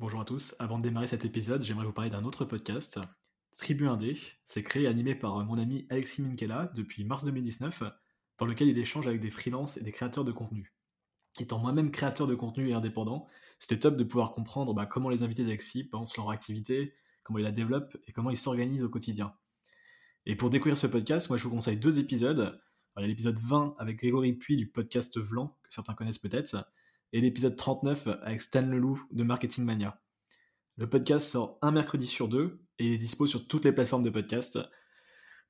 Bonjour à tous, avant de démarrer cet épisode, j'aimerais vous parler d'un autre podcast, Tribu 1D. C'est créé et animé par mon ami Alexis Minkela depuis mars 2019, dans lequel il échange avec des freelances et des créateurs de contenu. Étant moi-même créateur de contenu et indépendant, c'était top de pouvoir comprendre bah, comment les invités d'Alexis pensent leur activité, comment ils la développent et comment ils s'organisent au quotidien. Et pour découvrir ce podcast, moi je vous conseille deux épisodes. l'épisode 20 avec Grégory Puy du podcast Vlan, que certains connaissent peut-être, et l'épisode 39 avec Stan Leloup de Marketing Mania. Le podcast sort un mercredi sur deux et il est dispo sur toutes les plateformes de podcast.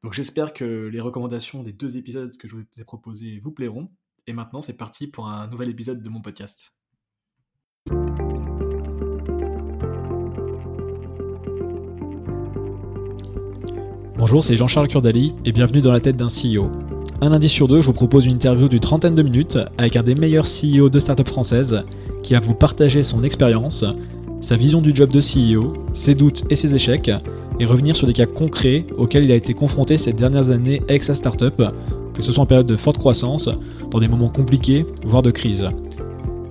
Donc j'espère que les recommandations des deux épisodes que je vous ai proposés vous plairont. Et maintenant, c'est parti pour un nouvel épisode de mon podcast. Bonjour, c'est Jean-Charles Curdali et bienvenue dans la tête d'un CEO. Un lundi sur deux, je vous propose une interview d'une trentaine de minutes avec un des meilleurs CEO de start-up françaises qui va vous partager son expérience, sa vision du job de CEO, ses doutes et ses échecs, et revenir sur des cas concrets auxquels il a été confronté ces dernières années avec sa start-up, que ce soit en période de forte croissance, dans des moments compliqués, voire de crise.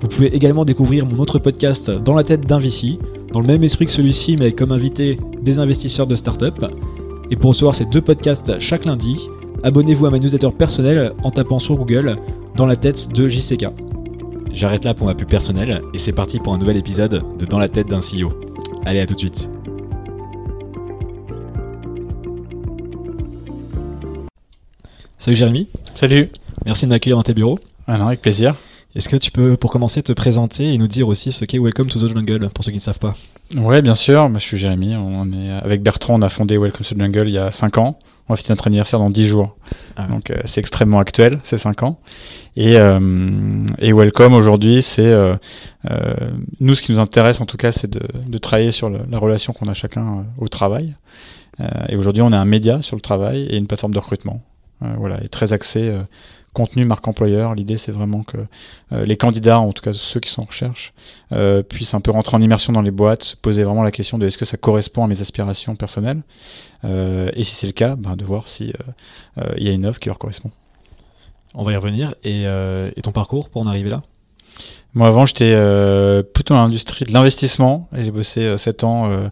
Vous pouvez également découvrir mon autre podcast Dans la tête d'un VC, dans le même esprit que celui-ci, mais comme invité des investisseurs de start-up. Et pour recevoir ces deux podcasts chaque lundi, abonnez-vous à ma newsletter personnelle en tapant sur Google Dans la tête de JCK. J'arrête là pour ma pub personnelle et c'est parti pour un nouvel épisode de Dans la tête d'un CEO. Allez, à tout de suite. Salut Jérémy. Salut. Merci de m'accueillir dans tes bureaux. Ah non, avec plaisir. Est-ce que tu peux, pour commencer, te présenter et nous dire aussi ce qu'est Welcome to the Jungle, pour ceux qui ne savent pas? Ouais, bien sûr. Moi, je suis Jérémy. On est, avec Bertrand, on a fondé Welcome to the Jungle il y a 5 ans. On va fêter notre anniversaire dans 10 jours. Ah Donc, euh, c'est extrêmement actuel, ces 5 ans. Et, euh, et Welcome, aujourd'hui, c'est... Euh, euh, nous, ce qui nous intéresse, en tout cas, c'est de, de travailler sur le, la relation qu'on a chacun au travail. et aujourd'hui, on est un média sur le travail et une plateforme de recrutement. voilà, et très axé contenu marque employeur. L'idée, c'est vraiment que euh, les candidats, en tout cas ceux qui sont en recherche, euh, puissent un peu rentrer en immersion dans les boîtes, se poser vraiment la question de est-ce que ça correspond à mes aspirations personnelles, euh, et si c'est le cas, ben, de voir si il y a une offre qui leur correspond. On va y revenir. Et, et ton parcours pour en arriver là? Moi, avant, j'étais euh, plutôt dans l'industrie de l'investissement. J'ai bossé euh, 7 ans euh,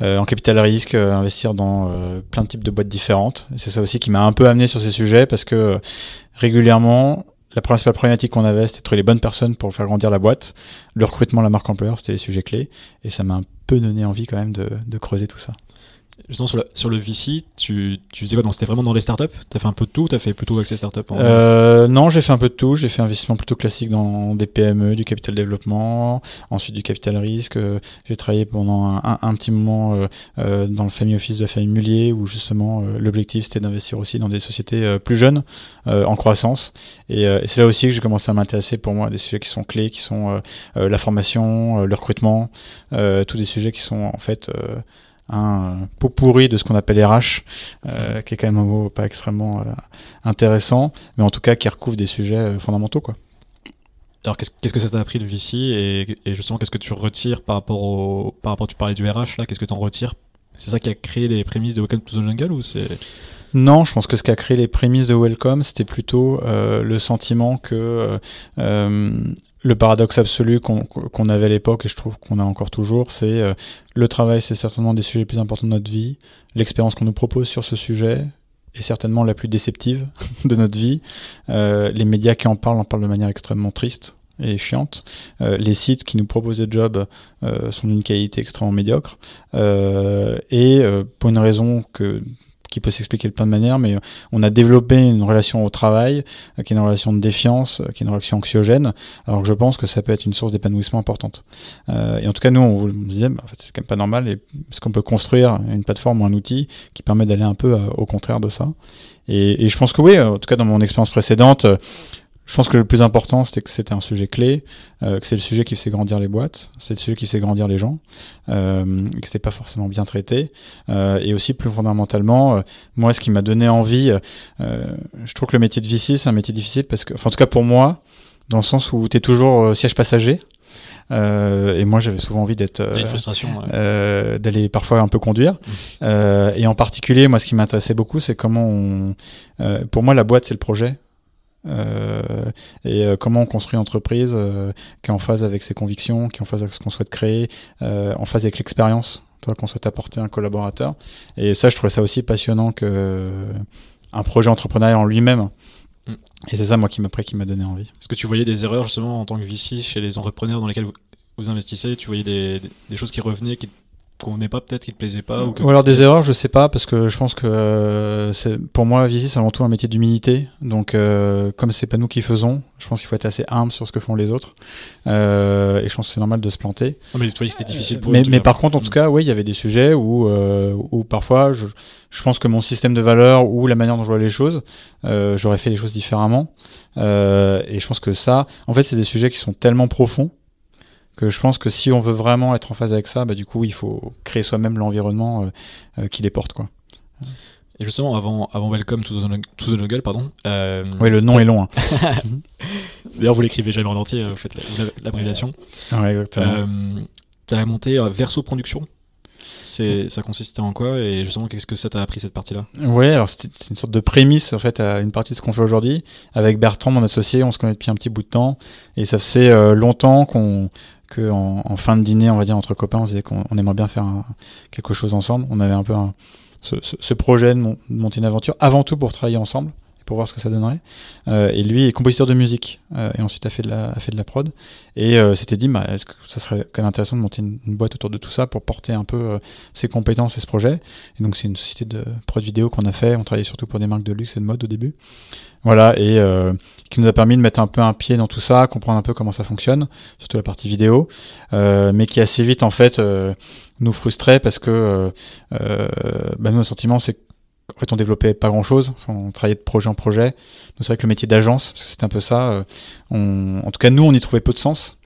euh, en capital risque, euh, investir dans euh, plein de types de boîtes différentes. C'est ça aussi qui m'a un peu amené sur ces sujets parce que régulièrement, la principale problématique qu'on avait, c'était trouver les bonnes personnes pour faire grandir la boîte. Le recrutement, la marque employeur, c'était les sujets clés. Et ça m'a un peu donné envie quand même de, de creuser tout ça. Justement, sur le, sur le VC, tu, tu faisais quoi C'était vraiment dans les startups? Tu as fait un peu de tout Tu as fait plutôt accès startups euh, Non, j'ai fait un peu de tout. J'ai fait investissement plutôt classique dans des PME, du capital développement, ensuite du capital risque. J'ai travaillé pendant un, un, un petit moment euh, euh, dans le family office de la famille Mullier, où justement euh, l'objectif c'était d'investir aussi dans des sociétés euh, plus jeunes, euh, en croissance. Et, et c'est là aussi que j'ai commencé à m'intéresser pour moi à des sujets qui sont clés, qui sont la formation, le recrutement, tous des sujets qui sont en fait un pot pourri de ce qu'on appelle RH, euh, qui est quand même un mot pas extrêmement euh, intéressant, mais en tout cas qui recouvre des sujets euh, fondamentaux. Quoi. Alors qu'est-ce que ça t'a appris de et, et justement qu'est-ce que tu retires par rapport au par rapport tu parlais du RH là qu'est-ce que tu en retires? C'est ça qui a créé les prémices de Welcome to the Jungle ou c'est? Non, je pense que ce qui a créé les prémices de Welcome, c'était plutôt euh, le sentiment que euh, le paradoxe absolu qu'on qu avait à l'époque, et je trouve qu'on a encore toujours, c'est euh, le travail, c'est certainement des sujets les plus importants de notre vie. L'expérience qu'on nous propose sur ce sujet est certainement la plus déceptive de notre vie. Euh, les médias qui en parlent en parlent de manière extrêmement triste et chiante. Euh, les sites qui nous proposent des jobs euh, sont d'une qualité extrêmement médiocre. Euh, et pour une raison que qui peut s'expliquer de plein de manières, mais on a développé une relation au travail euh, qui est une relation de défiance, euh, qui est une relation anxiogène, alors que je pense que ça peut être une source d'épanouissement importante. Euh, et en tout cas, nous, on vous disait, bah, en fait, c'est quand même pas normal, et est-ce qu'on peut construire une plateforme ou un outil qui permet d'aller un peu au contraire de ça et, je pense que oui, en tout cas dans mon expérience précédente, je pense que le plus important, c'était que c'était un sujet clé, euh, que c'est le sujet qui faisait grandir les boîtes, c'est le sujet qui faisait grandir les gens, euh, et que c'était pas forcément bien traité. Euh, et aussi, plus fondamentalement, euh, moi, ce qui m'a donné envie, euh, je trouve que le métier de VC, c'est un métier difficile parce que, enfin, en tout cas pour moi, dans le sens où tu es toujours siège passager. Euh, et moi, j'avais souvent envie d'être, euh, frustration, ouais. d'aller parfois un peu conduire. Mmh. et en particulier, moi, ce qui m'intéressait beaucoup, c'est comment on. pour moi, la boîte, c'est le projet et comment on construit une entreprise qui est en phase avec ses convictions, qui est en phase avec ce qu'on souhaite créer, en phase avec l'expérience qu'on souhaite apporter un collaborateur. Et ça, je trouvais ça aussi passionnant que un projet entrepreneurial en lui-même. Mm. Et c'est ça, moi, qui m'a qui m'a donné envie. Est-ce que tu voyais des erreurs justement en tant que VC chez les entrepreneurs dans lesquels vous, vous investissez? Tu voyais des, des, choses qui revenaient, qui convenaient pas peut-être, qui te plaisaient pas ou, alors des erreurs, je sais pas, parce que je pense que euh, c'est pour moi, VC, c'est avant tout un métier d'humilité. Donc, euh, comme c'est pas nous qui faisons, je pense qu'il faut être assez humble sur ce que font les autres. Euh, et je pense que c'est normal de se planter. mais tu vois, c'était difficile pour Mais, mais par contre, en tout cas, oui, il y avait des sujets où, où parfois, je, je pense que mon système de valeurs ou la manière dont je vois les choses, j'aurais fait les choses différemment. et je pense que ça, en fait, c'est des sujets qui sont tellement profonds que je pense que si on veut vraiment être en phase avec ça, bah, du coup, il faut créer soi-même l'environnement euh, euh, qui les porte. Quoi. Et justement, avant, avant Welcome to the, Jungle, pardon. Euh, oui, le nom est long. Hein. D'ailleurs, vous l'écrivez jamais en entier, vous faites l'abréviation. Ouais, exactement. tu as monté Verso Production c'est, ça consistait en quoi et justement qu'est-ce que ça t'a appris cette partie-là? Oui, alors c'est une sorte de prémisse en fait à une partie de ce qu'on fait aujourd'hui. Avec Bertrand, mon associé, on se connaît depuis un petit bout de temps et ça faisait longtemps qu'on que en, fin de dîner, on va dire entre copains, on disait qu'on aimerait bien faire quelque chose ensemble. On avait un peu ce, projet de, monter une aventure, avant tout pour travailler ensemble pour voir ce que ça donnerait. Euh, et lui est compositeur de musique euh, et ensuite a fait de la, a fait de la prod. Et euh, s'était dit, bah, est-ce que ça serait quand même intéressant de monter une, boîte autour de tout ça pour porter un peu ses compétences et ce projet. Et donc c'est une société de prod vidéo qu'on a fait. On travaillait surtout pour des marques de luxe et de mode au début. Voilà, et qui nous a permis de mettre un peu un pied dans tout ça, comprendre un peu comment ça fonctionne, surtout la partie vidéo, mais qui assez vite en fait nous frustrait parce que bah, nous, sentiment, c'est en fait, on développait pas grand chose. on travaillait de projet en projet. C'est vrai que le métier d'agence, c'était un peu ça. Euh, on, en tout cas, nous, on y trouvait peu de sens.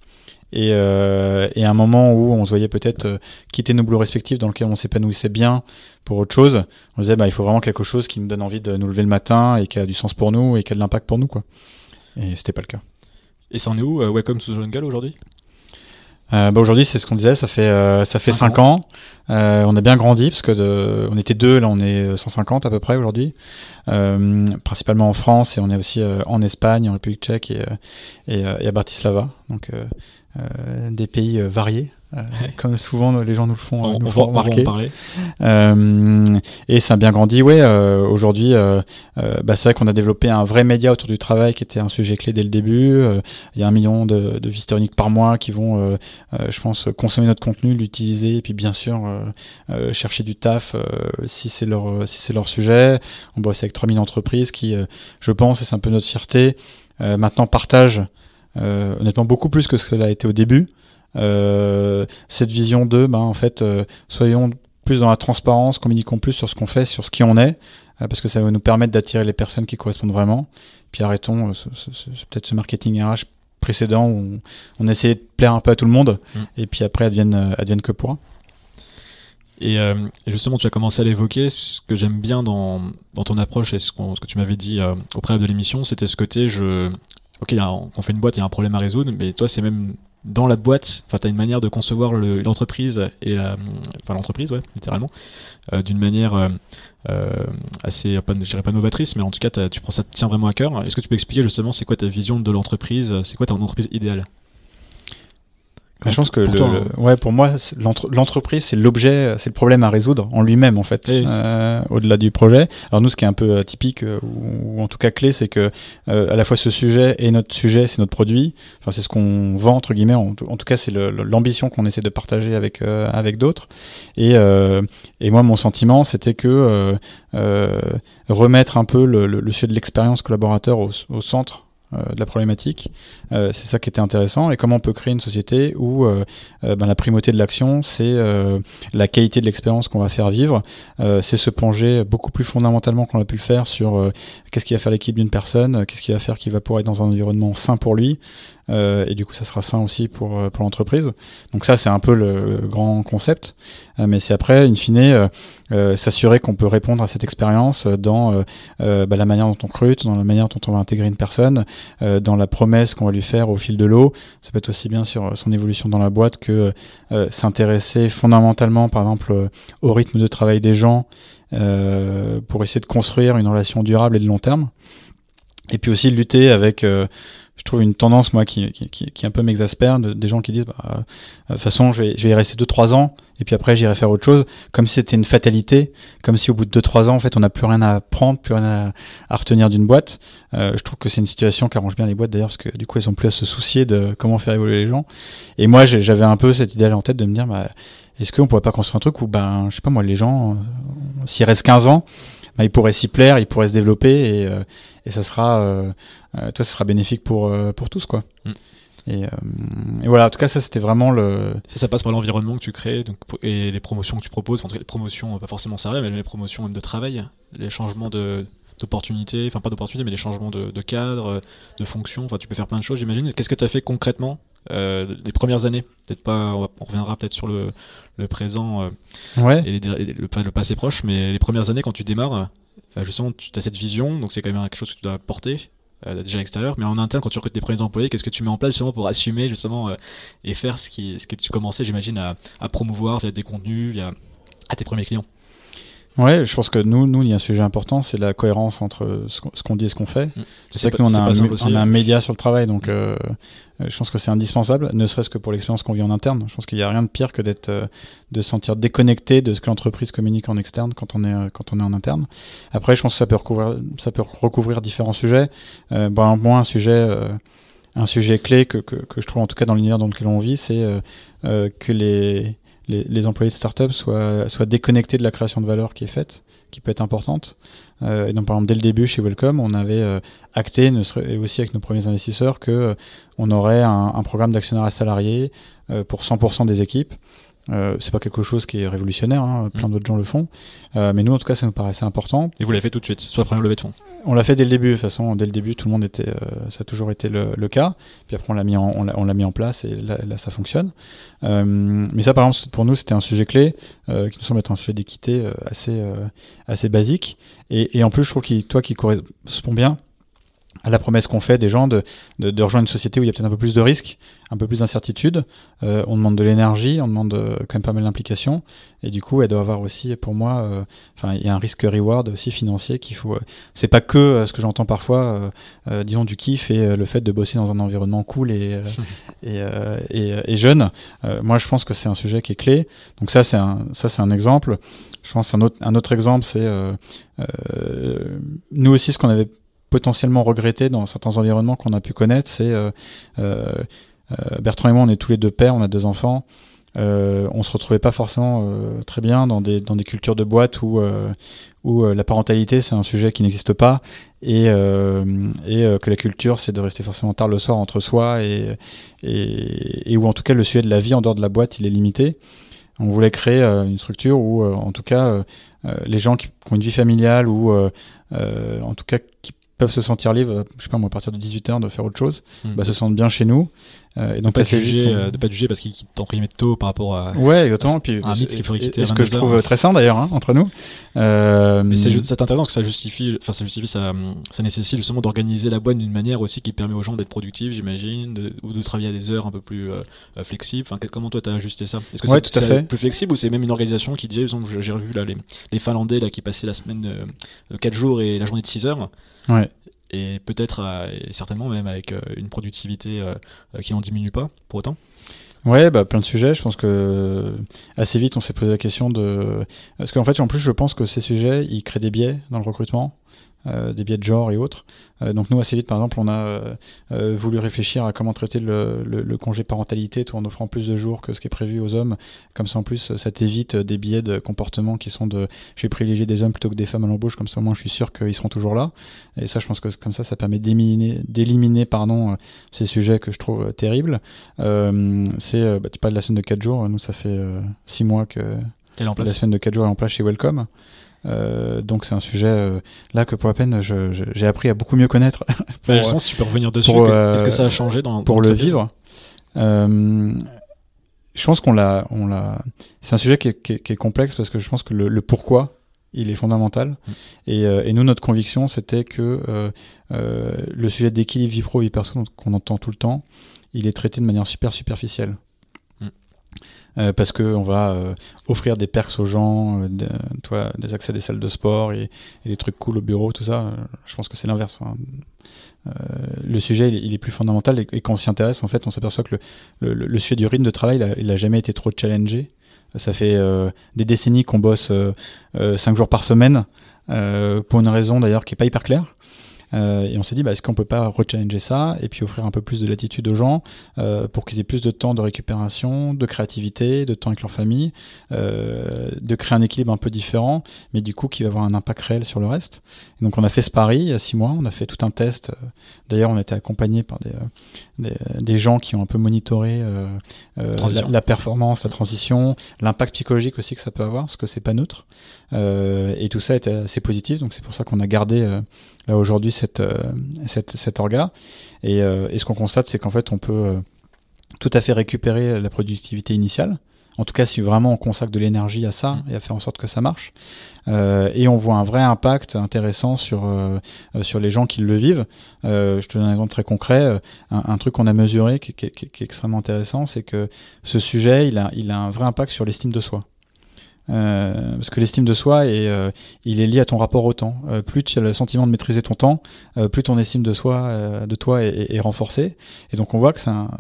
Et, euh, à un moment où on se voyait peut-être euh, quitter nos boulots respectifs dans lesquels on s'épanouissait bien pour autre chose, on disait bah il faut vraiment quelque chose qui nous donne envie de nous lever le matin et qui a du sens pour nous et qui a de l'impact pour nous quoi. Et c'était pas le cas. Et ça en est où Welcome to the Jungle aujourd'hui? Bah aujourd'hui, c'est ce qu'on disait, ça fait euh, ça fait 5 ans. Euh, on a bien grandi parce que de, on était deux, là on est 150 à peu près aujourd'hui, euh, principalement en France et on est aussi euh, en Espagne, en République Tchèque et, et, et à Bratislava, donc des pays variés. Euh, comme souvent les gens nous le font, on, nous font remarquer. parler. Euh, et ça a bien grandi. Ouais, euh, aujourd'hui, bah, c'est vrai qu'on a développé un vrai média autour du travail qui était un sujet clé dès le début. Il y a un million de, de visiteurs uniques par mois qui vont, je pense, consommer notre contenu, l'utiliser, et puis bien sûr chercher du taf si c'est leur si c'est leur sujet. On bosse avec 3000 entreprises qui, je pense, et c'est un peu notre fierté, maintenant partagent honnêtement beaucoup plus que ce que a été au début. Euh, cette vision de, ben, en fait, euh, soyons plus dans la transparence, communiquons plus sur ce qu'on fait, sur ce qui on est, euh, parce que ça va nous permettre d'attirer les personnes qui correspondent vraiment. Puis arrêtons peut-être ce marketing RH précédent où on, essayait de plaire un peu à tout le monde, mm. et puis après advienne, advienne que pourra. Et, justement, tu as commencé à l'évoquer. Ce que j'aime bien dans, dans, ton approche et ce, ce que tu m'avais dit au préalable de l'émission, c'était ce côté je. Ok, on fait une boîte, il y a un problème à résoudre, mais toi, c'est même dans la boîte, enfin, tu une manière de concevoir l'entreprise, et enfin l'entreprise, ouais, littéralement, euh, d'une manière euh, euh, assez, pas, je dirais pas novatrice, mais en tout cas, tu prends ça, tiens vraiment à cœur. Est-ce que tu peux expliquer justement c'est quoi ta vision de l'entreprise, c'est quoi ton entreprise idéale? Je pense que le, hein. ouais, pour moi, l'entreprise, c'est l'objet, c'est le problème à résoudre en lui-même, en fait, euh, au-delà du projet. Alors nous, ce qui est un peu euh, typique, euh, ou, en tout cas clé, c'est que à la fois ce sujet et notre sujet, c'est notre produit. Enfin, c'est ce qu'on vend entre guillemets. En, tout cas, c'est l'ambition qu'on essaie de partager avec avec d'autres. Et et moi, mon sentiment, c'était que remettre un peu le, le, sujet de l'expérience collaborateur au, au centre euh, de la problématique. Euh, c'est ça qui était intéressant. Et comment on peut créer une société où euh, ben, la primauté de l'action, c'est la qualité de l'expérience qu'on va faire vivre. c'est se plonger beaucoup plus fondamentalement qu'on a pu le faire sur qu'est-ce qui va faire l'équipe d'une personne, qu'est-ce qui va faire qu'il va pouvoir être dans un environnement sain pour lui, euh, et du coup ça sera sain aussi pour, euh, pour l'entreprise. Donc ça c'est un peu le grand concept, euh, mais c'est après, in fine, s'assurer qu'on peut répondre à cette expérience dans bah, la manière dont on recrute, dans la manière dont on va intégrer une personne, dans la promesse qu'on va lui faire au fil de l'eau. Ça peut être aussi bien sur son évolution dans la boîte que s'intéresser fondamentalement par exemple au rythme de travail des gens pour essayer de construire une relation durable et de long terme. Et puis aussi lutter avec je trouve une tendance moi qui, qui, qui un peu m'exaspère de, des gens qui disent bah, euh, de toute façon je vais, je vais y rester 2-3 ans et puis après j'irai faire autre chose comme si c'était une fatalité comme si au bout de 2-3 ans en fait on n'a plus rien à apprendre plus rien à, à retenir d'une boîte. Euh, je trouve que c'est une situation qui arrange bien les boîtes d'ailleurs parce que du coup elles ont plus à se soucier de comment faire évoluer les gens. Et moi j'avais un peu cette idée en tête de me dire bah, est-ce qu'on pourrait pas construire un truc où ben je sais pas moi les gens euh, s'il reste 15 ans bah, ils pourraient s'y plaire ils pourraient se développer et, euh, et ça sera euh, euh, toi, ce sera bénéfique pour, pour tous, quoi. Mm. Et, euh, et, voilà, en tout cas, ça c'était vraiment le. Ça, ça passe par l'environnement que tu crées donc, et les promotions que tu proposes, en tout cas les promotions, pas forcément sérieuses, mais les promotions de travail, les changements de d'opportunités, enfin pas d'opportunités, mais les changements de, de, cadre, de fonction, enfin tu peux faire plein de choses, j'imagine. Qu'est-ce que tu as fait concrètement les premières années Peut-être pas, on, reviendra peut-être sur le, le présent euh, ouais. et, les, et le, le, passé proche, mais les premières années quand tu démarres, euh, justement, tu as cette vision, donc c'est quand même quelque chose que tu dois porter euh, déjà à l'extérieur, mais en interne, quand tu recrutes tes premiers employés, qu'est-ce que tu mets en place justement pour assumer justement euh, et faire ce, qui, ce que tu commençais, j'imagine, à, à, promouvoir via des contenus, via à tes premiers clients? Ouais, je pense que nous, nous, il y a un sujet important, c'est la cohérence entre ce qu'on dit et ce qu'on fait. Mmh. C'est que nous, on a, un, on a un média sur le travail, donc mmh. euh, je pense que c'est indispensable, ne serait-ce que pour l'expérience qu'on vit en interne. Je pense qu'il n'y a rien de pire que d'être, euh, de se sentir déconnecté de ce que l'entreprise communique en externe quand on est, euh, quand on est en interne. Après, je pense que ça peut recouvrir, ça peut recouvrir différents sujets. Euh, bon, moi, un sujet, euh, un sujet clé que, que, que, je trouve en tout cas dans l'univers dans lequel on vit, c'est euh, que les les, les, employés de start-up soient, soient déconnectés de la création de valeur qui est faite, qui peut être importante. Euh, et donc, par exemple, dès le début chez Welcome, on avait euh, acté, ne serait, et aussi avec nos premiers investisseurs, que euh, on aurait un, un programme d'actionnaires salariés euh, pour 100% des équipes. Euh, c'est pas quelque chose qui est révolutionnaire, hein, plein mmh. d'autres gens le font, euh, mais nous en tout cas ça nous paraissait important. Et vous l'avez fait tout de suite, sur la première levée de fonds On l'a fait dès le début, de toute façon, dès le début tout le monde était, euh, ça a toujours été le, le, cas, puis après on l'a mis, en, on l'a mis en place et là, là ça fonctionne. Euh, mais ça par exemple pour nous c'était un sujet clé euh, qui nous semble être un sujet d'équité assez, assez basique, et, et, en plus je trouve que toi qui correspond bien à la promesse qu'on fait des gens de, de, de, rejoindre une société où il y a peut-être un peu plus de risques, un peu plus d'incertitude. Euh, on demande de l'énergie, on demande euh, quand même pas mal d'implication. Et du coup, elle doit avoir aussi, pour moi, enfin, euh, il y a un risque reward aussi financier qu'il faut. c'est pas que ce que j'entends parfois, disons du kiff et le fait de bosser dans un environnement cool et et, et, et, jeune. moi, je pense que c'est un sujet qui est clé. Donc ça, c'est un ça c'est un exemple. Je pense un autre un autre exemple, c'est nous aussi ce qu'on avait potentiellement regretté dans certains environnements qu'on a pu connaître, c'est euh, euh, Bertrand et moi, on est tous les deux pères, on a deux enfants. Euh, on se retrouvait pas forcément euh, très bien dans des, dans des cultures de boîte où, euh, où la parentalité c'est un sujet qui n'existe pas et, et que la culture c'est de rester forcément tard le soir entre soi et, et, et, où en tout cas le sujet de la vie en dehors de la boîte il est limité. On voulait créer une structure où en tout cas les gens qui, qui, ont une vie familiale ou en tout cas qui peuvent se sentir libres, je sais pas moi, à partir de 18h de faire autre chose, mmh. bah, se sentent bien chez nous. Euh, et donc pas juger, vite, on... de pas juger parce qu'ils t'ont pris tôt par rapport à. Ouais, exactement. Puis un mythe qu'il faudrait quitter. Ce que je trouve très sain d'ailleurs hein, entre nous. Euh... Mais c'est intéressant que ça justifie, enfin ça justifie, ça, ça nécessite justement d'organiser la boîte d'une manière aussi qui permet aux gens d'être productifs, j'imagine, de, ou de travailler à des heures un peu plus euh, flexibles. Enfin, comment toi t'as ajusté ça? Est-ce que ouais, c'est plus flexible ou c'est même une organisation qui disait, j'ai revu là les, les Finlandais là qui passaient la semaine de 4 jours et la journée de 6 heures? Ouais et peut-être euh, et certainement même avec euh, une productivité euh, qui n'en diminue pas pour autant Ouais, bah, plein de sujets. Je pense que assez vite, on s'est posé la question de. Parce qu'en fait, en plus, je pense que ces sujets, ils créent des biais dans le recrutement. Euh, des biais de genre et autres. Euh, donc nous assez vite par exemple on a euh, voulu réfléchir à comment traiter le, le, le, congé parentalité tout en offrant plus de jours que ce qui est prévu aux hommes. Comme ça en plus ça t'évite des biais de comportement qui sont de je vais privilégier des hommes plutôt que des femmes à l'embauche comme ça au moins je suis sûr qu'ils seront toujours là. Et ça je pense que comme ça ça permet d'éliminer pardon ces sujets que je trouve terribles. c'est bah, tu parles de la semaine de 4 jours, nous ça fait 6 mois que la semaine de 4 jours est en place chez Welcome. Euh, donc c'est un sujet euh, là que pour la peine j'ai appris à beaucoup mieux connaître. pour, bah, je sens si tu peux revenir dessus. Est-ce que ça a changé dans, pour le vivre? Euh, Je pense qu'on l'a, on l'a. C'est un sujet qui est, qui, est, qui est, complexe parce que je pense que le, le pourquoi il est fondamental. Mmh. Et, et, nous notre conviction c'était que le sujet d'équilibre vie pro vie perso qu'on entend tout le temps, il est traité de manière super superficielle. Parce qu'on va offrir des perks aux gens, toi, des accès à des salles de sport et, des trucs cool au bureau, tout ça. je pense que c'est l'inverse. le sujet, il, est plus fondamental et, quand on s'y intéresse, en fait, on s'aperçoit que le, le, sujet du rythme de travail, il n'a jamais été trop challengé. Ça fait des décennies qu'on bosse 5 jours par semaine, pour une raison d'ailleurs qui n'est pas hyper claire. Euh, et on s'est dit, bah, est-ce qu'on peut pas rechallenger ça et puis offrir un peu plus de latitude aux gens euh, pour qu'ils aient plus de temps de récupération, de créativité, de temps avec leur famille, euh, de créer un équilibre un peu différent, mais du coup qui va avoir un impact réel sur le reste. donc on a fait ce pari il y a six mois, on a fait tout un test. D'ailleurs, on a été accompagné par des, des, des, gens qui ont un peu monitoré la, la, performance, la transition, l'impact psychologique aussi que ça peut avoir, parce que c'est pas neutre. et tout ça était assez positif, donc c'est pour ça qu'on a gardé là aujourd'hui cette, euh, cette, cet orga. Et, euh, et ce qu'on constate, c'est qu'en fait, on peut euh, tout à fait récupérer la productivité initiale. En tout cas, si vraiment on consacre de l'énergie à ça mm. et à faire en sorte que ça marche. Euh, et on voit un vrai impact intéressant sur, euh, sur les gens qui le vivent. Euh, je te donne un exemple très concret. Un, un truc qu'on a mesuré qui, qui, qui, est extrêmement intéressant, c'est que ce sujet, il a, il a un vrai impact sur l'estime de soi. Euh, parce que l'estime de soi est, euh, il est lié à ton rapport au temps. Euh, plus tu as le sentiment de maîtriser ton temps, plus ton estime de soi, de toi est, est, renforcée. Et donc on voit que c'est un,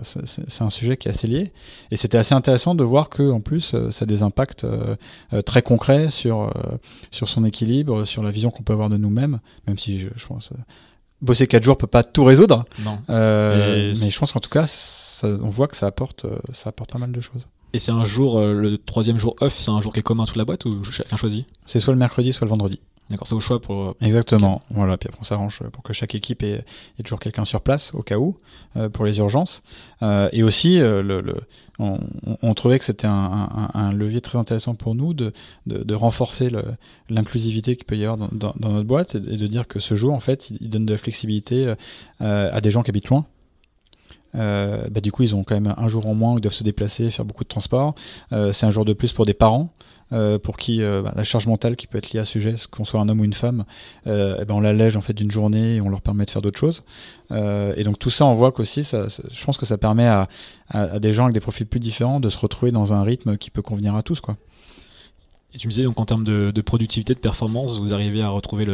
un, sujet qui est assez lié. Et c'était assez intéressant de voir que en plus ça a des impacts très concrets sur sur son équilibre, sur la vision qu'on peut avoir de nous-mêmes. Même si je, je pense bosser 4 jours peut pas tout résoudre. Non. mais je pense qu'en tout cas ça, on voit que ça apporte ça apporte pas mal de choses. Et c'est un jour, euh, le troisième jour off, c'est un jour qui est commun sous la boîte ou chacun choisit? C'est soit le mercredi, soit le vendredi. D'accord, c'est au choix pour. Euh, Exactement. Voilà, puis après on s'arrange pour que chaque équipe ait, toujours quelqu'un sur place au cas où euh, pour les urgences. et aussi, le, on, trouvait que c'était un, levier très intéressant pour nous de, de, renforcer l'inclusivité qu'il peut y avoir dans, notre boîte et de dire que ce jour, en fait, il, donne de la flexibilité à des gens qui habitent loin euh, bah, du coup, ils ont quand même un jour en moins où ils doivent se déplacer, faire beaucoup de transport. Euh, c'est un jour de plus pour des parents. Euh, pour qui bah, la charge mentale qui peut être liée à ce sujet, qu'on soit un homme ou une femme, eh ben on l'allège en fait d'une journée et on leur permet de faire d'autres choses. et donc tout ça, on voit qu'aussi, je pense que ça permet à, à, des gens avec des profils plus différents de se retrouver dans un rythme qui peut convenir à tous, quoi. Et tu me disais donc en termes de, productivité, de performance, vous arrivez à retrouver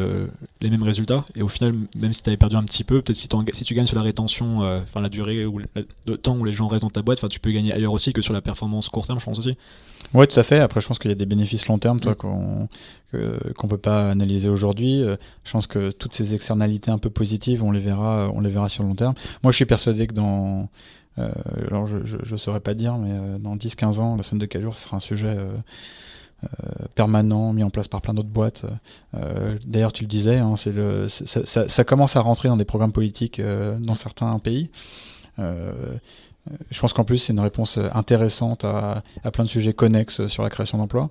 les mêmes résultats. Et au final, même si tu avais perdu un petit peu, peut-être si, si, tu gagnes sur la rétention, euh, enfin la durée ou le temps où les gens restent dans ta boîte, tu peux gagner ailleurs aussi que sur la performance court terme, je pense aussi. Oui, tout à fait. Après, je pense qu'il y a des bénéfices long terme, toi, mm. qu'on qu'on peut pas analyser aujourd'hui. Euh, je pense que toutes ces externalités un peu positives, on les verra, on les verra sur le long terme. Moi, je suis persuadé que dans euh, alors je, ne saurais pas dire, mais dans 10-15 ans, la semaine de 4 jours, ce sera un sujet euh, permanent mis en place par plein d'autres boîtes. Euh, d'ailleurs, tu le disais, hein, ça, commence à rentrer dans des programmes politiques euh, dans certains pays. je pense qu'en plus, c'est une réponse intéressante à, plein de sujets connexes sur la création d'emplois.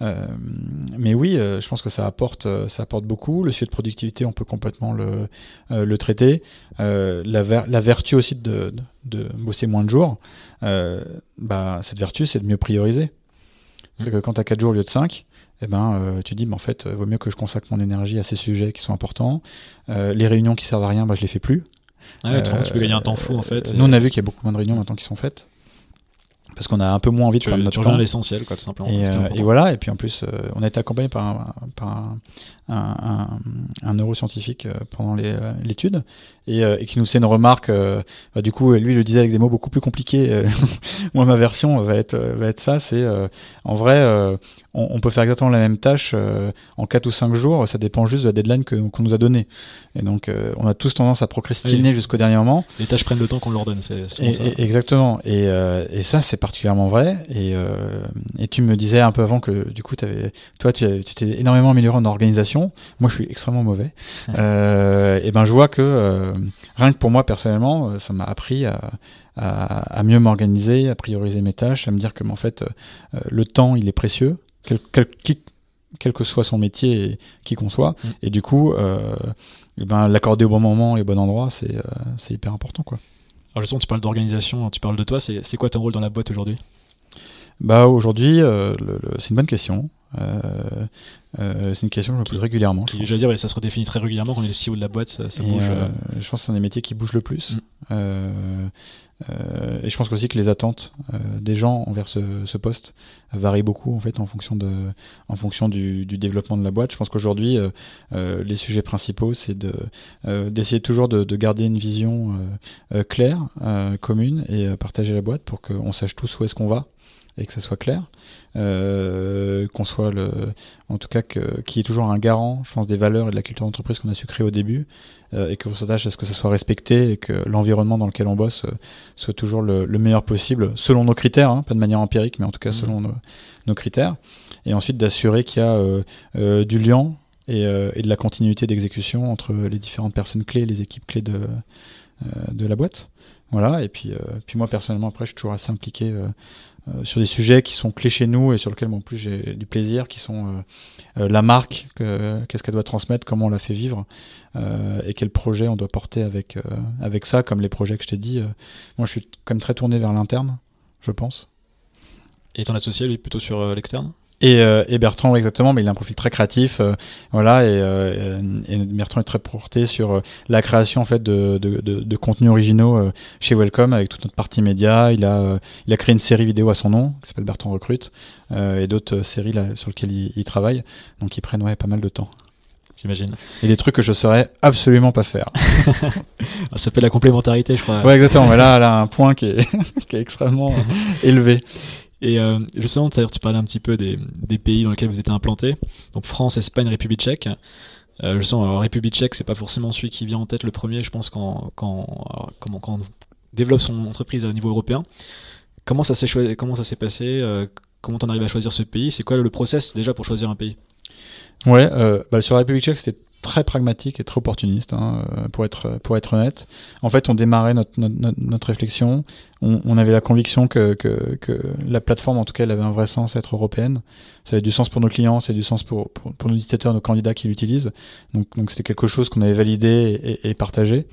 mais oui, je pense que ça apporte, ça apporte beaucoup. Le sujet de productivité, on peut complètement le, traiter. la, vertu aussi de, bosser moins de jours, bah, cette vertu, c'est de mieux prioriser. C'est que quand tu as 4 jours au lieu de 5, eh ben, euh, tu dis, mais en fait, il vaut mieux que je consacre mon énergie à ces sujets qui sont importants. Euh, les réunions qui servent à rien, bah, je les fais plus. Ah ouais, tu peux gagner un temps fou en fait. Nous, on a vu qu'il y a beaucoup moins de réunions maintenant qui sont faites parce qu'on a un peu moins envie de perdre notre temps. l'essentiel, quoi, tout simplement. Et, euh, et, voilà, et puis en plus, on a été accompagné par un, par un, un, neuroscientifique pendant l'étude, et, et, qui nous fait une remarque. Bah, du coup, lui, il le disait avec des mots beaucoup plus compliqués. Moi, ma version va être, va être ça. C'est en vrai, on, peut faire exactement la même tâche euh, en 4 ou 5 jours, ça dépend juste de la deadline qu'on nous a donnée. Et donc, euh, on a tous tendance à procrastiner jusqu'au dernier moment. Les tâches prennent le temps qu'on leur donne, c'est. Exactement. Et, euh, et ça, c'est particulièrement vrai. Et, et, tu me disais un peu avant que, du coup, avais, toi, tu t'es énormément amélioré en organisation. Moi, je suis extrêmement mauvais. et ben, je vois que, rien que pour moi, personnellement, ça m'a appris à à, mieux m'organiser, à prioriser mes tâches, à me dire que en fait le temps il est précieux quel, quel, que soit son métier et qui qu'on soit. Mm. Et du coup, euh, eh ben, l'accorder au bon moment et au bon endroit, c'est euh, hyper important. Quoi. Alors justement, tu parles d'organisation, tu parles de toi, c'est quoi ton rôle dans la boîte aujourd'hui? Bah aujourd'hui, c'est une bonne question. c'est une question que je me pose régulièrement. Je veux dire, ça se redéfinit très régulièrement quand on est le CEO de la boîte, ça, bouge. je pense que c'est un des métiers qui bouge le plus. Mm. Euh, et je pense aussi que les attentes euh, des gens envers ce, ce, poste varient beaucoup en fait en fonction de, en fonction du, du développement de la boîte. Je pense qu'aujourd'hui, euh, les sujets principaux, c'est de d'essayer toujours de, de, garder une vision claire, commune et partager la boîte pour qu'on sache tous où est-ce qu'on va et que ça soit clair, euh, qu'on soit le, en tout cas que, qu'il y ait toujours un garant, je pense, des valeurs et de la culture d'entreprise qu'on a su créer au début, euh, et qu'on s'attache à ce que ça soit respecté et que l'environnement dans lequel on bosse euh, soit toujours le, meilleur possible, selon nos critères, hein, pas de manière empirique, mais en tout cas mmh. selon nos, nos, critères, et ensuite d'assurer qu'il y a du lien et, et, de la continuité d'exécution entre les différentes personnes clés, les équipes clés de, de la boîte. Voilà, et puis, puis moi personnellement, après, je suis toujours assez impliqué euh, sur des sujets qui sont clés chez nous et sur lesquels en plus j'ai du plaisir, qui sont euh, euh, la marque, qu'est-ce qu'elle doit transmettre, comment on la fait vivre et quel projet on doit porter avec, avec ça, comme les projets que je t'ai dit. moi je suis quand même très tourné vers l'interne, je pense. Et ton associé, lui, plutôt sur l'externe? Et, euh, et, Bertrand, exactement, mais il a un profil très créatif, euh, voilà, et, euh, et, Bertrand est très porté sur la création en fait de, de, de, de contenus originaux chez Welcome avec toute notre partie média. Il a, il a créé une série vidéo à son nom qui s'appelle Bertrand recrute et d'autres séries là, sur lesquelles il, il, travaille, donc ils prennent ouais pas mal de temps. J'imagine. Et des trucs que je saurais absolument pas faire. ça s'appelle la complémentarité, je crois. Ouais, exactement. mais là, elle a un point qui est, qui est extrêmement élevé. Et euh, justement, tu parlais un petit peu des, pays dans lesquels vous étiez implanté. Donc France, Espagne, République tchèque. Euh, je sens, alors République tchèque, c'est pas forcément celui qui vient en tête le premier, je pense, quand, quand, on développe son entreprise à niveau européen. Comment ça s'est, comment ça s'est passé euh, Comment on arrive à choisir ce pays? C'est quoi le process déjà pour choisir un pays? Ouais, euh, bah, sur la République tchèque, c'était très pragmatique et très opportuniste, hein, euh, pour être pour être honnête. En fait, on démarrait notre notre, notre réflexion on, avait la conviction que, que, la plateforme, en tout cas, elle avait un vrai sens à être européenne. Ça avait du sens pour nos clients, ça du sens pour, pour, nos utilisateurs, nos candidats qui l'utilisent. Donc, donc c'était quelque chose qu'on avait validé et, partagé.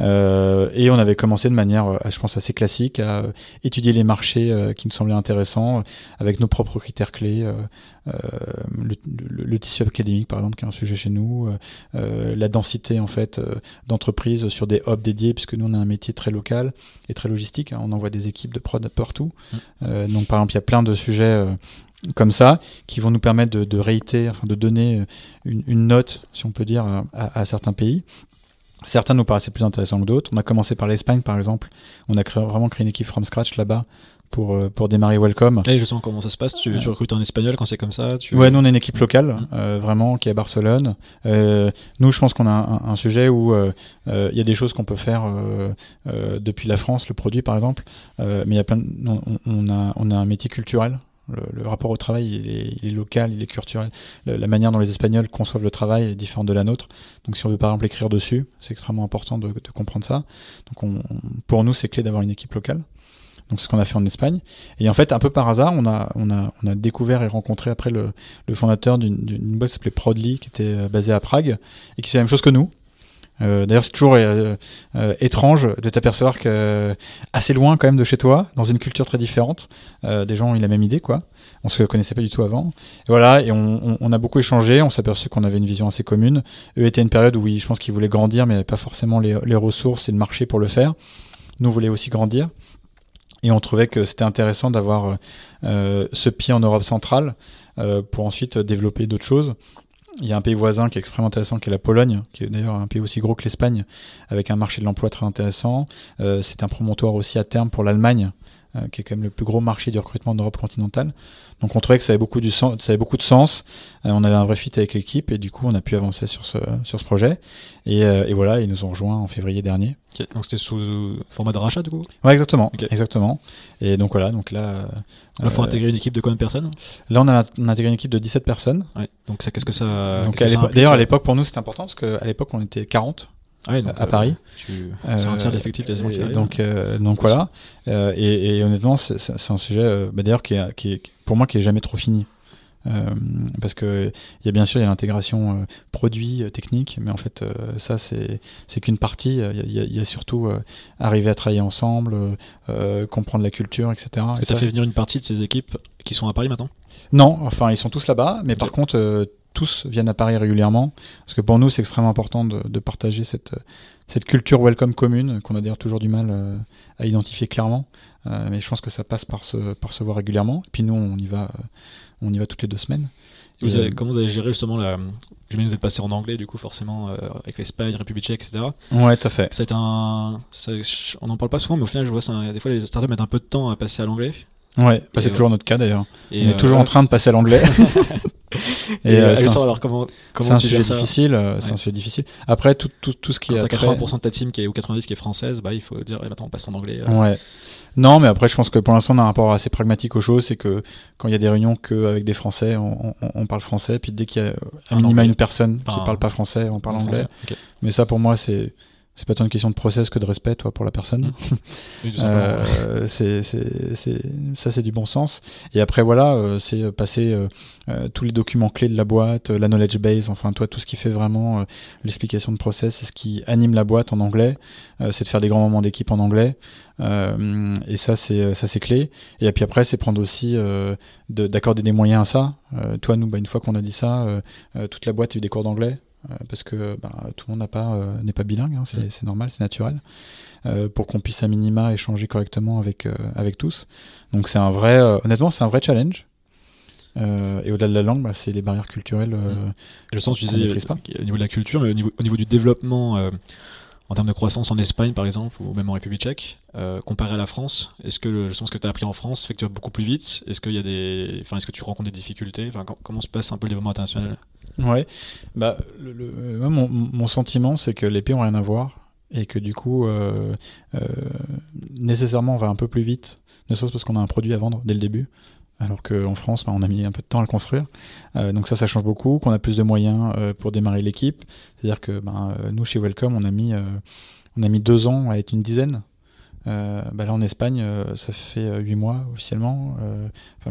Euh, et on avait commencé de manière, euh, je pense, assez classique à étudier les marchés euh, qui nous semblaient intéressants avec nos propres critères clés. Euh, euh le, tissu académique par exemple qui est un sujet chez nous euh, la densité en fait d'entreprises sur des hubs dédiés puisque nous on a un métier très local et très logistique hein on envoie des équipes de prod partout. Mm. Euh, donc par exemple, il y a plein de sujets euh, comme ça qui vont nous permettre de, de réitérer, enfin de donner euh, une, note, si on peut dire, à, certains pays. Certains nous paraissaient plus intéressants que d'autres. On a commencé par l'Espagne, par exemple. On a créé, vraiment créé une équipe from scratch là-bas pour, euh, pour démarrer Welcome. Et justement, comment ça se passe? Tu, tu, recrutes un espagnol quand c'est comme ça? Tu... Ouais, nous on est une équipe locale, mm. euh, vraiment, qui est à Barcelone. Euh, nous, je pense qu'on a un, un, sujet où euh, il y a des choses qu'on peut faire depuis la France, le produit par exemple, mais il y a plein on, on, a, on a un métier culturel. Le, rapport au travail, il est, il est, local, il est culturel. la manière dont les Espagnols conçoivent le travail est différente de la nôtre. Donc, si on veut par exemple écrire dessus, c'est extrêmement important de, de comprendre ça. Donc, on, pour nous, c'est clé d'avoir une équipe locale. Donc ce qu'on a fait en Espagne. Et en fait, un peu par hasard, on a, découvert et rencontré après le, fondateur d'une boîte qui s'appelait Prodly, qui était euh, basée à Prague, et qui fait la même chose que nous. Euh, D'ailleurs, c'est toujours euh, étrange de t'apercevoir que assez loin quand même de chez toi, dans une culture très différente, des gens ont eu la même idée, quoi. On se connaissait pas du tout avant. Et voilà, et on, a beaucoup échangé. On s'est aperçu qu'on avait une vision assez commune. Eux étaient une période où, oui, je pense qu'ils voulaient grandir, mais pas forcément les, ressources et le marché pour le faire. Nous, on voulait aussi grandir. Et on trouvait que c'était intéressant d'avoir euh, ce pied en Europe centrale euh, pour ensuite développer d'autres choses. Il y a un pays voisin qui est extrêmement intéressant, qui est la Pologne, qui est d'ailleurs un pays aussi gros que l'Espagne, avec un marché de l'emploi très intéressant. Euh, c'est un promontoire aussi à terme pour l'Allemagne, euh, qui est quand même le plus gros marché du recrutement en Europe continentale. Donc on trouvait que ça avait beaucoup, du sens, ça avait beaucoup de sens. Euh, on avait un vrai fit avec l'équipe et du coup on a pu avancer sur ce, sur ce projet. Et, euh, et voilà, ils nous ont rejoints en février dernier. Donc c'était sous format de rachat du coup? Ouais, exactement. Exactement. Et donc voilà, donc là. il faut intégrer une équipe de combien de personnes? Là on a, on a, intégré une équipe de 17 personnes. Ouais. Donc ça, qu'est-ce que ça. D'ailleurs à l'époque pour nous c'était important parce qu'à l'époque on était 40. Ah donc, à Paris. Tu... C'est un tiers d'effectifs quasiment qui Donc, euh, donc voilà. Euh, et, et, honnêtement, c'est un sujet, euh, bah, d'ailleurs, qui, est, qui est, pour moi, qui est jamais trop fini. parce que il y a bien sûr il y a l'intégration produit technique, mais en fait ça c'est c'est qu'une partie. Il y, y, a surtout arriver à travailler ensemble, comprendre la culture, etc. Est-ce que tu as fait venir une partie de ces équipes qui sont à Paris maintenant? Non, enfin ils sont tous là-bas, mais par contre tous viennent à Paris régulièrement, parce que pour nous, c'est extrêmement important de, partager cette, cette culture welcome commune, qu'on a d'ailleurs toujours du mal euh, à identifier clairement. Euh, mais je pense que ça passe par se, par se voir régulièrement. Et puis nous, on y va, euh, on y va toutes les deux semaines. comment vous avez géré justement la. J'imagine que vous êtes passé en anglais, du coup, forcément, avec l'Espagne, République tchèque, etc. Ouais, tout à fait. C'est un. on n'en parle pas souvent, mais au final, je vois, des fois, les startups mettent un peu de temps à passer à l'anglais. Ouais, bah, c'est toujours notre cas d'ailleurs. On est toujours en train de passer à l'anglais. Et, euh, alors comment, comment tu gères ça difficile, euh, C'est un sujet difficile. Après, tout, tout, tout ce qui est. T'as 80% de ta team qui est, ou 90% qui est française, bah, il faut dire, eh, maintenant on passe en anglais. Euh. Ouais. Non, mais après, je pense que pour l'instant, on a un rapport assez pragmatique aux choses. C'est que quand il y a des réunions qu'avec des Français, on, on, on, parle français. Puis dès qu'il y a un minima une personne qui parle pas français, on parle anglais. Mais ça, pour moi, c'est c'est pas tant une question de process que de respect, toi, pour la personne. euh, c'est, ça, c'est du bon sens. Et après, voilà, euh, c'est passer euh, euh, tous les documents clés de la boîte, la knowledge base, enfin, toi, tout ce qui fait vraiment l'explication de process, c'est ce qui anime la boîte en anglais. c'est de faire des grands moments d'équipe en anglais. et ça, c'est ça, c'est clé. Et puis après, c'est prendre aussi d'accorder des moyens à ça. toi, nous, bah, une fois qu'on a dit ça, toute la boîte a eu des cours d'anglais. Euh, parce que bah, tout le monde n'est pas, euh, n'est pas bilingue, hein, mm. c'est, normal, c'est naturel, euh, pour qu'on puisse à minima échanger correctement avec, avec tous. Donc c'est un vrai, honnêtement, c'est un vrai challenge. et au-delà de la langue, bah, c'est les barrières culturelles. Mm. et le sens, tu disais, au niveau de la culture, mais au niveau, au niveau du développement en termes de croissance en Espagne, par exemple, ou même en République tchèque, comparé à la France, est-ce que le, sens que tu as appris en France fait que tu vas beaucoup plus vite? Est-ce qu'il y a des, enfin, est-ce que tu rencontres des difficultés? Comment se passe un peu le développement international? Ouais, bah, mon, sentiment, c'est que les pays ont rien à voir et que du coup, euh, euh, nécessairement, on va un peu plus vite, ne serait-ce parce qu'on a un produit à vendre dès le début, alors qu'en France, bah, on a mis un peu de temps à le construire. Euh, donc ça, ça change beaucoup, qu'on a plus de moyens pour démarrer l'équipe. C'est-à-dire que bah, nous, chez Welcome, on a mis, on a mis deux ans à être une dizaine. bah là, en Espagne, ça fait huit mois officiellement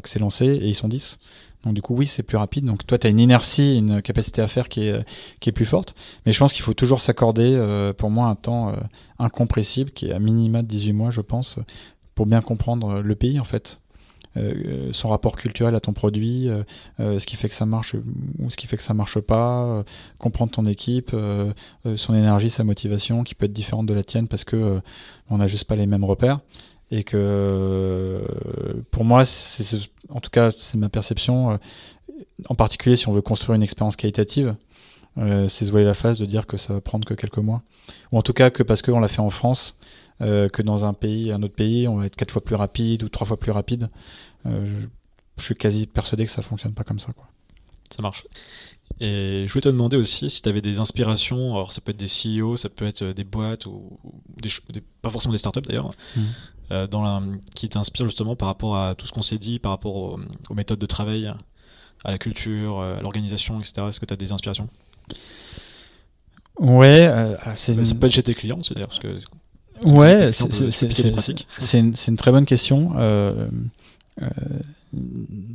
que c'est lancé et ils sont dix. Donc du coup, oui, c'est plus rapide. Donc toi, tu as une inertie, une capacité à faire qui est, qui est plus forte. Mais je pense qu'il faut toujours s'accorder, euh, pour moi, un temps euh, incompressible, qui est à minima de 18 mois, je pense, pour bien comprendre le pays, en fait. Euh, son rapport culturel à ton produit, ce qui fait que ça marche ou ce qui fait que ça marche pas, comprendre ton équipe, son énergie, sa motivation, qui peut être différente de la tienne parce que on n'a juste pas les mêmes repères et que pour moi, c'est, en tout cas, c'est ma perception, euh, en particulier si on veut construire une expérience qualitative, euh, c'est se voiler la face de dire que ça va prendre que quelques mois. Ou en tout cas que parce qu'on l'a fait en France, euh, que dans un pays, un autre pays, on va être quatre fois plus rapide ou trois fois plus rapide. je, suis quasi persuadé que ça fonctionne pas comme ça. Quoi. Ça marche. Et je voulais te demander aussi si tu avais des inspirations, alors ça peut être des CEO, ça peut être des boîtes, ou des, pas forcément des startups d'ailleurs, mmh. Euh, dans la, qui t'inspire justement par rapport à tout ce qu'on s'est dit, par rapport aux, méthodes de travail, à la culture, euh, à l'organisation, etc. Est-ce que tu as des inspirations? Ouais, euh, ah, c'est ça peut être chez tes clients, c'est d'ailleurs parce que ouais, c'est une, une, très bonne question. Euh, euh,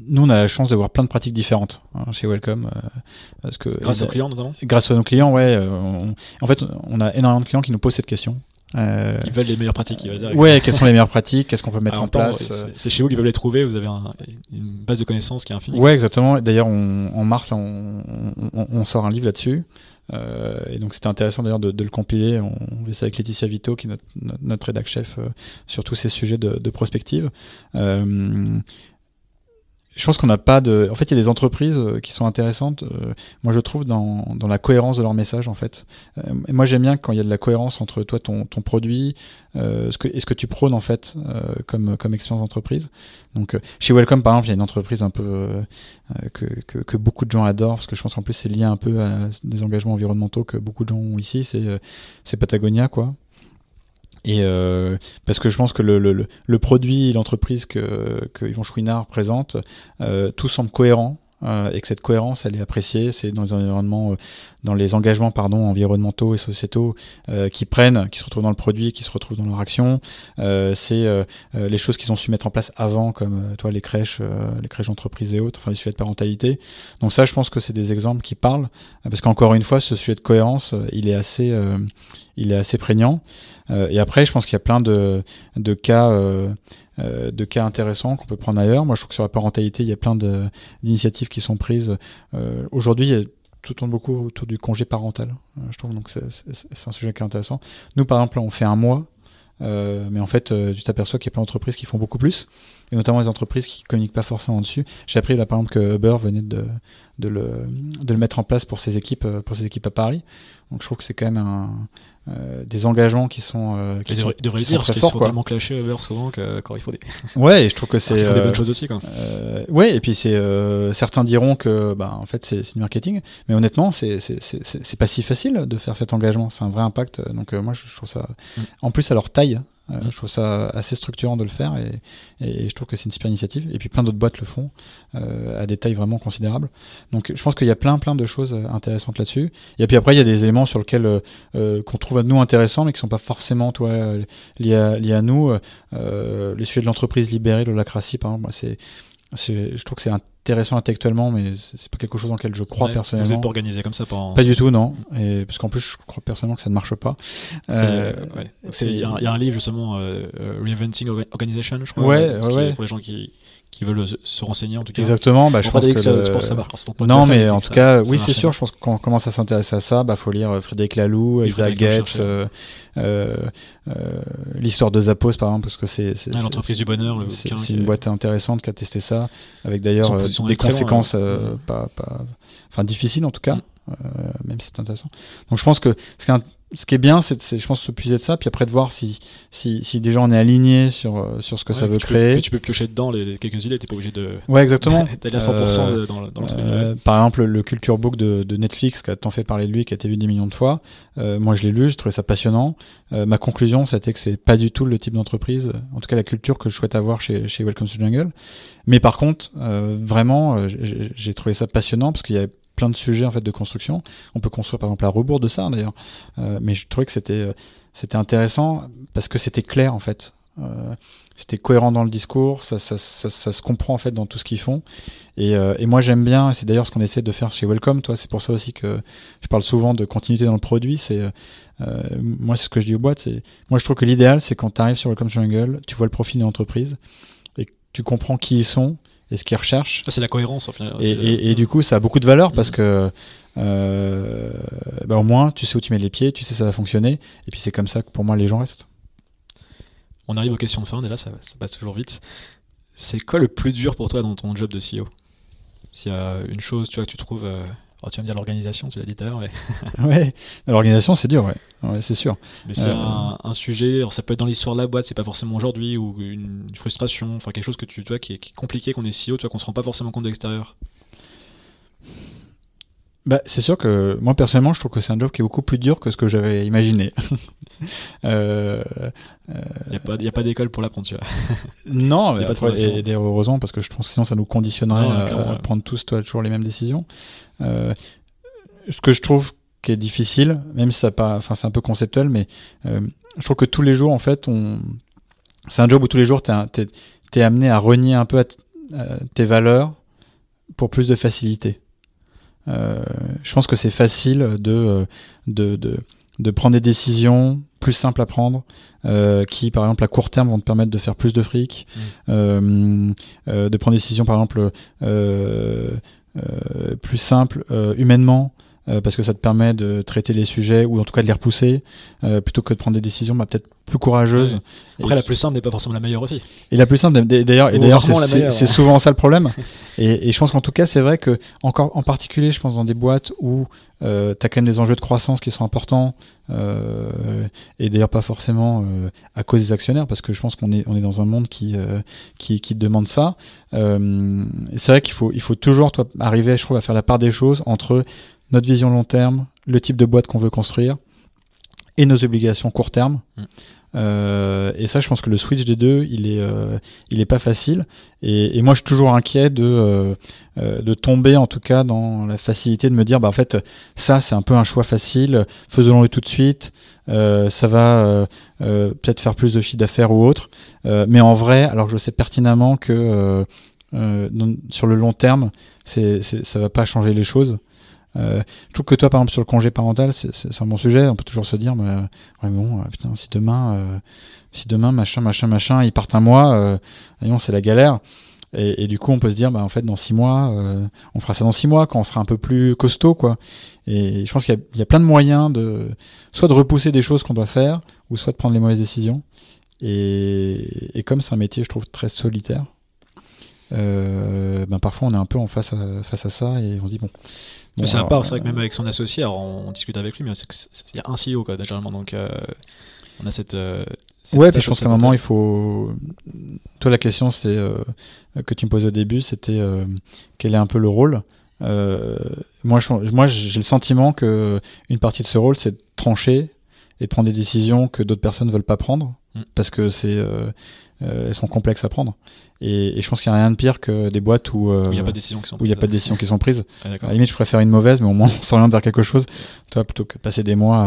nous, on a la chance de voir plein de pratiques différentes hein, chez Welcome. parce que, grâce aux clients, notamment Grâce à nos clients, ouais. en fait, on a énormément de clients qui nous posent cette question. Euh, ils veulent les meilleures pratiques. Ils dire. Ouais, quelles sont les meilleures pratiques Qu'est-ce qu'on peut mettre en place euh C'est chez vous qu'ils peuvent les trouver. Vous avez une base de connaissances qui est infinie. Ouais, exactement. D'ailleurs, en mars, on, on, sort un livre là-dessus. Euh, et donc c'était intéressant d'ailleurs de, de, le compiler. On, fait ça avec Laetitia Vito, qui est notre, notre, rédac chef euh, sur tous ces sujets de, de prospective. Euh, je pense qu'on n'a pas de. En fait, il y a des entreprises euh, qui sont intéressantes. Euh, moi, je trouve dans, dans la cohérence de leur message, en fait. Euh, moi, j'aime bien quand il y a de la cohérence entre toi, ton, ton produit, ce que, et ce que tu prônes, en fait, comme, comme expérience d'entreprise. Donc, chez Welcome, par exemple, il y a une entreprise un peu que, que, que, beaucoup de gens adorent, parce que je pense qu'en plus, c'est lié un peu à des engagements environnementaux que beaucoup de gens ont ici. C'est Patagonia, quoi. Et euh, parce que je pense que le, le, le produit, l'entreprise que, que Yvon Chouinard présente, euh, tout semble cohérent. Euh, et que cette cohérence, elle est appréciée. C'est dans un environnement dans les engagements pardon environnementaux et sociétaux qui prennent, qui se retrouvent dans le produit, qui se retrouvent dans leur action. c'est les choses qu'ils ont su mettre en place avant, comme toi les crèches, les crèches d'entreprise et autres, enfin les sujets de parentalité. Donc ça, je pense que c'est des exemples qui parlent, parce qu'encore une fois, ce sujet de cohérence, il est assez, il est assez prégnant. et après, je pense qu'il y a plein de, de cas euh, de cas intéressants qu'on peut prendre ailleurs. Moi, je trouve que sur la parentalité, il y a plein d'initiatives qui sont prises. Euh, aujourd'hui, tout tourne beaucoup autour du congé parental. Euh, je trouve donc c'est un sujet qui est intéressant. Nous, par exemple, on fait un mois, mais en fait, tu t'aperçois qu'il y a plein d'entreprises qui font beaucoup plus, et notamment les entreprises qui communiquent pas forcément dessus. J'ai appris là, par exemple, que Uber venait de, de, le, de le mettre en place pour ses équipes, pour ses équipes à Paris. Donc, je trouve que c'est quand même un, euh, des engagements qui sont euh, qui, sont, devraient qui sont très forts, tellement clashés Uber souvent que quand il faut des ouais et je trouve que c'est faut des bonnes euh, choses aussi quoi. euh, ouais et puis c'est certains diront que bah en fait c'est du marketing. Mais honnêtement c'est c'est pas si facile de faire cet engagement. C'est un vrai impact. Donc moi je, trouve ça mm. en plus à leur taille euh, je trouve ça assez structurant de le faire et, et je trouve que c'est une super initiative. Et puis plein d'autres boîtes le font euh, à des tailles vraiment considérables. Donc je pense qu'il y a plein plein de choses euh, intéressantes là-dessus. Et puis après il y a des éléments sur lesquels qu'on trouve à nous intéressants mais qui sont pas forcément toi liés à, liés à nous. les sujets de l'entreprise libérée, l'holacratie par exemple, c'est je trouve que c'est intéressant intellectuellement, mais c'est pas quelque chose dans lequel je crois personnellement. Vous n'êtes pas organisé comme ça Pas du tout, non. Et, parce qu'en plus, je crois personnellement que ça ne marche pas. Euh, il y, a un livre justement, euh, euh, Reinventing Organization, je crois. Ouais, ouais, Pour les gens qui, qui veulent se renseigner en tout cas. Exactement, bah, je pense que, que ça, Non, mais en tout cas, oui, c'est sûr. Je pense que quand on commence à s'intéresser à ça, bah faut lire Frédéric Laloux, Isaac Gates, euh, euh, l'histoire de Zappos par exemple, parce que c'est l'entreprise du bonheur. C'est une boîte intéressante qui a testé ça, avec d'ailleurs des conséquences hein. pas, pas, enfin difficiles en tout cas. Mm. même si c'est intéressant. Donc je pense que ce qui est ce qui est bien, c'est, je pense, se puiser de ça, puis après de voir si, si, si déjà on est aligné sur, euh, sur ce que ça veut créer. tu peux piocher dedans les, quelques idées, t'es pas obligé de. Ouais, exactement. d'aller à 100% euh, dans, dans euh, Par exemple, le Culture Book de, de, Netflix, qui a tant fait parler de lui, qui a été vu des millions de fois. Euh, moi, je l'ai lu, j'ai trouvé ça passionnant. ma conclusion, c'était que c'est pas du tout le type d'entreprise, en tout cas la culture que je souhaite avoir chez, chez Welcome to Jungle. Mais par contre, vraiment, j'ai trouvé ça passionnant parce qu'il y a plein de sujets en fait de construction. On peut construire par exemple la rebours de ça d'ailleurs, euh, mais je trouvais que c'était euh, c'était intéressant parce que c'était clair en fait. Euh, c'était cohérent dans le discours, ça, ça, ça, se comprend en fait dans tout ce qu'ils font. Et, et moi j'aime bien, c'est d'ailleurs ce qu'on essaie de faire chez Welcome, toi, c'est pour ça aussi que je parle souvent de continuité dans le produit. C'est moi c'est ce que je dis aux boîtes, c'est moi je trouve que l'idéal c'est quand tu arrives sur Welcome Jungle, tu vois le profil d'une entreprise et tu comprends qui ils sont, et ce qu'ils recherchent. C'est la cohérence au final. Et, et, du coup, ça a beaucoup de valeur parce mm. que euh, bah, au moins, tu sais où tu mets les pieds, tu sais ça va fonctionner. Et puis c'est comme ça que pour moi les gens restent. On arrive aux questions de fin, et là ça, ça passe toujours vite. C'est quoi le plus dur pour toi dans ton job de CEO S'il y a une chose tu vois, que tu trouves euh, Oh, tu vas me dire l'organisation, tu l'as dit tout à l'heure. Mais... ouais, l'organisation, c'est dur, ouais, c'est sûr. Mais c'est euh, un, sujet, alors ça peut être dans l'histoire de la boîte, c'est pas forcément aujourd'hui, ou une, frustration, enfin quelque chose que tu, vois, qui est, compliqué, qu'on est si haut, tu vois, qu'on se rend pas forcément compte de l'extérieur. Bah, c'est sûr que moi personnellement, je trouve que c'est un job qui est beaucoup plus dur que ce que j'avais imaginé. euh, il n'y a pas, pas d'école pour l'apprendre, tu vois. non, mais après, et, et, heureusement, parce que je pense que sinon ça nous conditionnerait à, prendre tous toi, toujours les mêmes décisions. Euh, ce que je trouve qui est difficile, même si ça pas, enfin c'est un peu conceptuel, mais euh, je trouve que tous les jours en fait, on, c'est un job où tous les jours tu es, es, amené à renier un peu tes valeurs pour plus de facilité. Euh, je pense que c'est facile de, de, de, de, prendre des décisions plus simples à prendre, euh, qui par exemple à court terme vont te permettre de faire plus de fric, mmh. euh, de prendre des décisions par exemple euh, plus simple euh, humainement euh, parce que ça te permet de traiter les sujets ou en tout cas de les repousser plutôt que de prendre des décisions bah, peut-être plus courageuses. Après, la plus simple n'est pas forcément la meilleure aussi. Et la plus simple, d'ailleurs, et d'ailleurs, c'est souvent ça le problème. et, et, je pense qu'en tout cas, c'est vrai que encore en particulier, je pense dans des boîtes où euh, tu as quand même des enjeux de croissance qui sont importants, euh, et d'ailleurs pas forcément euh, à cause des actionnaires, parce que je pense qu'on est, on est dans un monde qui, euh, qui, qui demande ça. Euh, c'est vrai qu'il faut, il faut toujours toi, arriver, je trouve, à faire la part des choses entre notre vision long terme, le type de boîte qu'on veut construire, et nos obligations court terme. Mm. Euh, et ça, je pense que le switch des deux, il est, euh, il est pas facile. Et, et, moi, je suis toujours inquiet de, euh, de tomber, en tout cas, dans la facilité de me dire, bah en fait, ça, c'est un peu un choix facile. Faisons-le tout de suite. ça va peut-être faire plus de chiffre d'affaires ou autre. mais en vrai, alors que je sais pertinemment que sur le long terme, c'est, ça va pas changer les choses. Euh, je trouve que toi, par exemple, sur le congé parental, c'est un bon sujet. On peut toujours se dire, mais, ouais, bon, euh, putain, si demain, euh, si demain, machin, machin, machin, ils partent un mois, euh, c'est la galère. Et, du coup, on peut se dire, bah, en fait, dans six mois, euh, on fera ça dans six mois, quand on sera un peu plus costaud, quoi. Et je pense qu'il y, y, a plein de moyens de, soit de repousser des choses qu'on doit faire, ou soit de prendre les mauvaises décisions. Et, et comme c'est un métier, je trouve, très solitaire, euh, ben parfois on est un peu en face à, face à ça et on se dit bon. bon c'est part, c'est vrai que même avec son associé, alors on, discute avec lui, mais il y a un CEO quoi, généralement, donc euh, on a cette. Euh, cette ouais, puis je pense qu'à un moment il faut. Toi, la question c'est euh, que tu me posais au début, c'était euh, quel est un peu le rôle? moi, je, moi, j'ai le sentiment que une partie de ce rôle, c'est de trancher et de prendre des décisions que d'autres personnes veulent pas prendre mm. parce que c'est elles sont complexes à prendre. Et, et, je pense qu'il n'y a rien de pire que des boîtes où il n'y a pas de décisions qui sont prises. il y a pas de décisions qui sont prises. Ah, à la limite, je préfère une mauvaise, mais au moins on s'oriente vers quelque chose, toi, plutôt que de passer des mois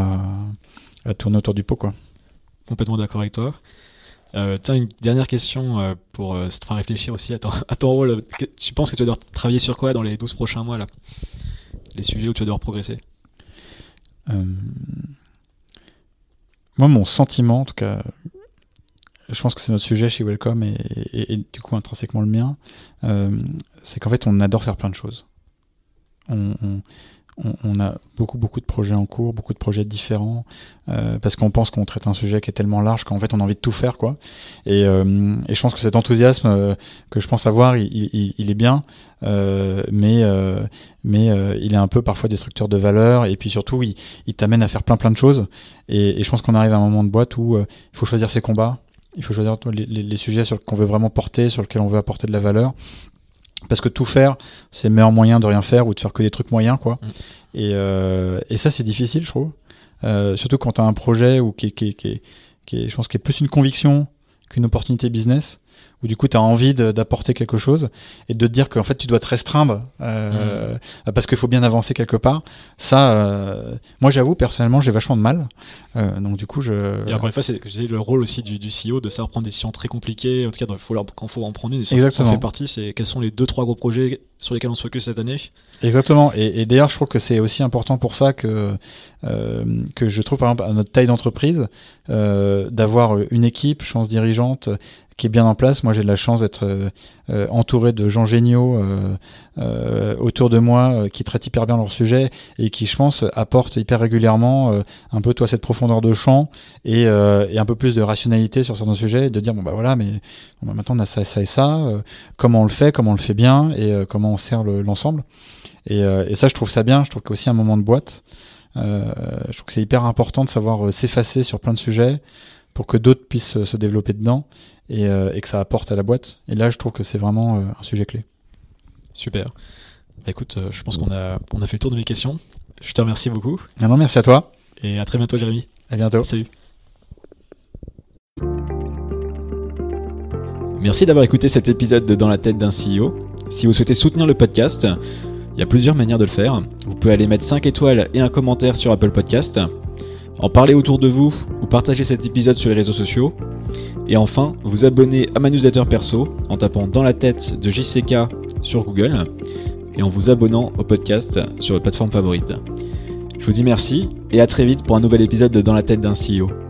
à, à tourner autour du pot, quoi. Complètement d'accord avec toi. Euh, tiens, une dernière question euh, pour euh, te faire réfléchir aussi à ton, à ton, rôle. Tu penses que tu vas devoir travailler sur quoi dans les 12 prochains mois là? Les sujets où tu vas devoir progresser? Euh, Moi, mon sentiment, en tout cas, je pense que c'est notre sujet chez Welcome et, du coup intrinsèquement le mien, euh, c'est qu'en fait on adore faire plein de choses. On, a beaucoup beaucoup de projets en cours, beaucoup de projets différents, euh, parce qu'on pense qu'on traite un sujet qui est tellement large qu'en fait on a envie de tout faire quoi. Et, euh, je pense que cet enthousiasme que je pense avoir, il, est bien, mais mais il est un peu parfois destructeur de valeur et puis surtout il, t'amène à faire plein plein de choses. Et je pense qu'on arrive à un moment de boîte où il faut choisir ses combats il faut choisir les, les, les sujets sur qu'on veut vraiment porter, sur lesquels on veut apporter de la valeur. Parce que tout faire, c'est le meilleur moyen de rien faire ou de faire que des trucs moyens, quoi. Mm. Et, euh, et ça, c'est difficile, je trouve. Euh, surtout quand tu as un projet ou qui, qui, qui, qui, je pense, qui est plus une conviction qu'une opportunité business où du coup tu as envie d'apporter quelque chose et de te dire qu'en fait tu dois te restreindre euh, mmh. parce qu'il faut bien avancer quelque part. Ça, euh, moi j'avoue personnellement j'ai vachement de mal. Euh, donc du coup je. Et encore une fois c'est le rôle aussi du, du, CEO de savoir prendre des décisions très compliquées. En tout cas faut, quand faut en prendre une, ça, ça fait partie. C'est quels sont les deux trois gros projets sur lesquels on se focus cette année. Exactement. Et, et d'ailleurs je trouve que c'est aussi important pour ça que que je trouve par exemple à notre taille d'entreprise d'avoir une équipe, chance dirigeante qui est bien en place. Moi, j'ai de la chance d'être euh, euh, entouré de gens géniaux euh, autour de moi qui traitent hyper bien leur sujet et qui, je pense, apportent hyper régulièrement un peu toi cette profondeur de champ et, un peu plus de rationalité sur certains sujets et de dire bon bah voilà, mais bah, maintenant on a ça, ça et ça. comment on le fait, comment on le fait bien et comment on sert l'ensemble. et, ça, je trouve ça bien. Je trouve qu'aussi un moment de boîte. je trouve que c'est hyper important de savoir s'effacer sur plein de sujets pour que d'autres puissent se développer dedans et, euh, et, que ça apporte à la boîte. Et là, je trouve que c'est vraiment euh, un sujet clé. Super. Bah, écoute, euh, je pense qu'on a, on a fait le tour de mes questions. Je te remercie beaucoup. Non, non, merci à toi. Et à très bientôt, Jérémy. À bientôt. Salut. Merci d'avoir écouté cet épisode de Dans la tête d'un CEO. Si vous souhaitez soutenir le podcast, il y a plusieurs manières de le faire. Vous pouvez aller mettre 5 étoiles et un commentaire sur Apple Podcast, en parler autour de vous ou partager cet épisode sur les réseaux sociaux. Et enfin, vous abonner à ma newsletter perso en tapant dans la tête de JCK sur Google et en vous abonnant au podcast sur votre plateforme favorite. Je vous dis merci et à très vite pour un nouvel épisode de Dans la tête d'un CEO.